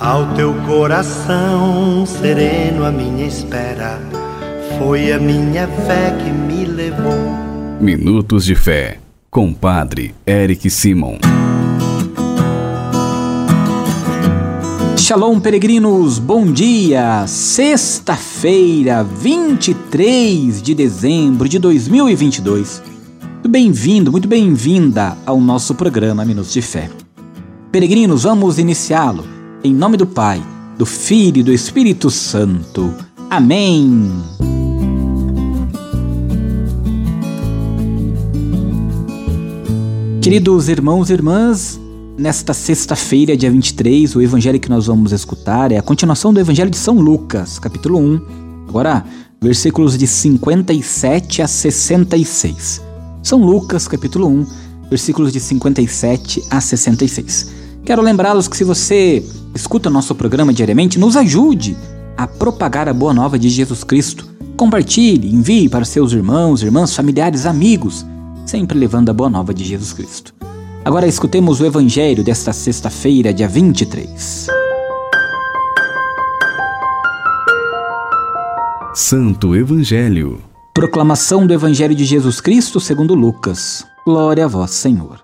Ao teu coração sereno, a minha espera foi a minha fé que me levou. Minutos de Fé, com Padre Eric Simon. Shalom, peregrinos, bom dia! Sexta-feira, 23 de dezembro de 2022. Muito bem-vindo, muito bem-vinda ao nosso programa Minutos de Fé. Peregrinos, vamos iniciá-lo em nome do Pai, do Filho e do Espírito Santo. Amém. Queridos irmãos e irmãs, nesta sexta-feira, dia 23, o evangelho que nós vamos escutar é a continuação do evangelho de São Lucas, capítulo 1. Agora, versículos de 57 a 66. São Lucas, capítulo 1, versículos de 57 a 66. Quero lembrá-los que se você escuta nosso programa diariamente, nos ajude a propagar a boa nova de Jesus Cristo. Compartilhe, envie para seus irmãos, irmãs, familiares, amigos, sempre levando a boa nova de Jesus Cristo. Agora escutemos o evangelho desta sexta-feira, dia 23. Santo Evangelho. Proclamação do Evangelho de Jesus Cristo segundo Lucas. Glória a vós, Senhor.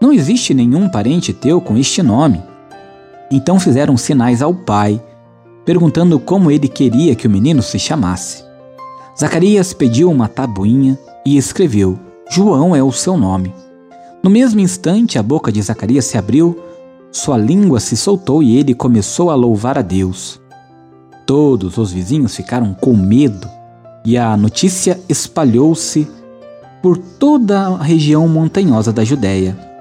não existe nenhum parente teu com este nome. Então fizeram sinais ao pai, perguntando como ele queria que o menino se chamasse. Zacarias pediu uma tabuinha e escreveu: João é o seu nome. No mesmo instante, a boca de Zacarias se abriu, sua língua se soltou e ele começou a louvar a Deus. Todos os vizinhos ficaram com medo e a notícia espalhou-se por toda a região montanhosa da Judéia.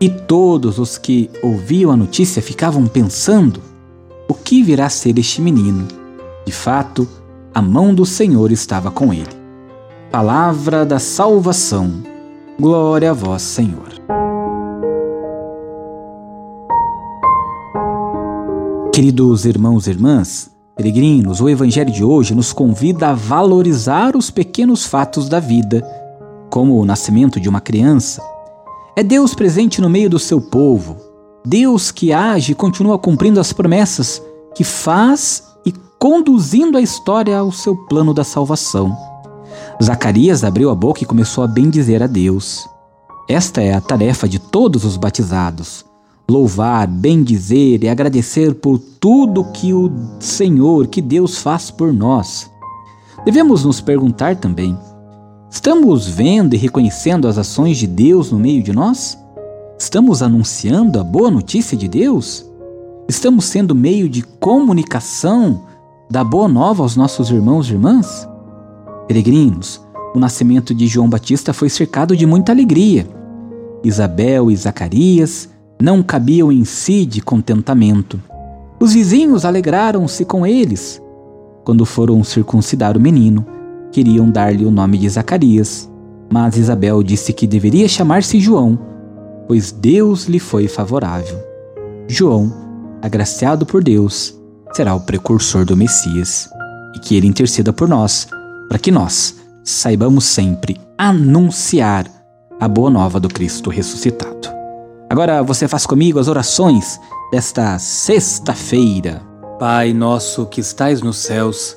E todos os que ouviam a notícia ficavam pensando: o que virá a ser este menino? De fato, a mão do Senhor estava com ele. Palavra da salvação. Glória a vós, Senhor. Queridos irmãos e irmãs, peregrinos, o Evangelho de hoje nos convida a valorizar os pequenos fatos da vida, como o nascimento de uma criança, é Deus presente no meio do seu povo. Deus que age e continua cumprindo as promessas que faz e conduzindo a história ao seu plano da salvação. Zacarias abriu a boca e começou a bendizer a Deus. Esta é a tarefa de todos os batizados: louvar, bendizer e agradecer por tudo que o Senhor, que Deus faz por nós. Devemos nos perguntar também: Estamos vendo e reconhecendo as ações de Deus no meio de nós? Estamos anunciando a boa notícia de Deus? Estamos sendo meio de comunicação da boa nova aos nossos irmãos e irmãs? Peregrinos, o nascimento de João Batista foi cercado de muita alegria. Isabel e Zacarias não cabiam em si de contentamento. Os vizinhos alegraram-se com eles quando foram circuncidar o menino queriam dar-lhe o nome de Zacarias, mas Isabel disse que deveria chamar-se João, pois Deus lhe foi favorável. João, agraciado por Deus, será o precursor do Messias, e que ele interceda por nós, para que nós saibamos sempre anunciar a boa nova do Cristo ressuscitado. Agora você faz comigo as orações desta sexta-feira. Pai nosso que estais nos céus,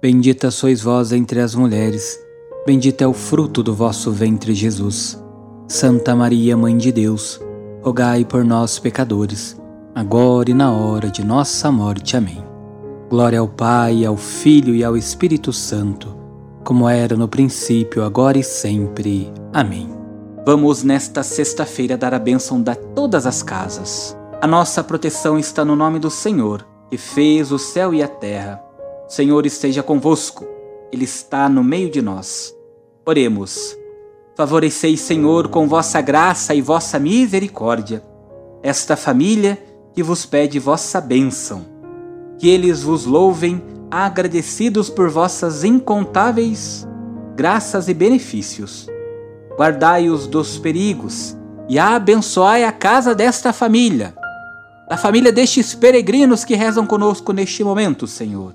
Bendita sois vós entre as mulheres, bendito é o fruto do vosso ventre, Jesus. Santa Maria, Mãe de Deus, rogai por nós, pecadores, agora e na hora de nossa morte. Amém. Glória ao Pai, ao Filho e ao Espírito Santo, como era no princípio, agora e sempre. Amém. Vamos nesta sexta-feira dar a bênção a todas as casas. A nossa proteção está no nome do Senhor, que fez o céu e a terra. Senhor esteja convosco, Ele está no meio de nós. Oremos. Favoreceis, Senhor, com vossa graça e vossa misericórdia, esta família que vos pede vossa bênção que eles vos louvem, agradecidos por vossas incontáveis graças e benefícios. Guardai-os dos perigos e abençoai a casa desta família, da família destes peregrinos que rezam conosco neste momento, Senhor.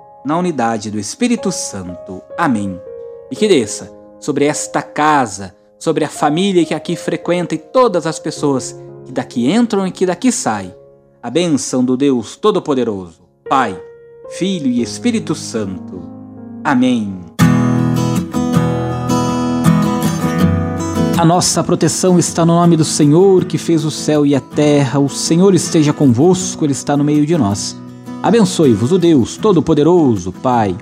na unidade do Espírito Santo. Amém. E que desça sobre esta casa, sobre a família que aqui frequenta e todas as pessoas que daqui entram e que daqui saem, a bênção do Deus Todo-Poderoso, Pai Filho e Espírito Santo. Amém. A nossa proteção está no nome do Senhor que fez o céu e a terra. O Senhor esteja convosco, Ele está no meio de nós. Abençoe-vos o Deus Todo-Poderoso, Pai,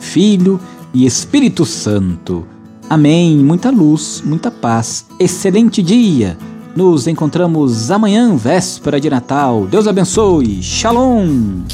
Filho e Espírito Santo. Amém. Muita luz, muita paz. Excelente dia. Nos encontramos amanhã, véspera de Natal. Deus abençoe. Shalom.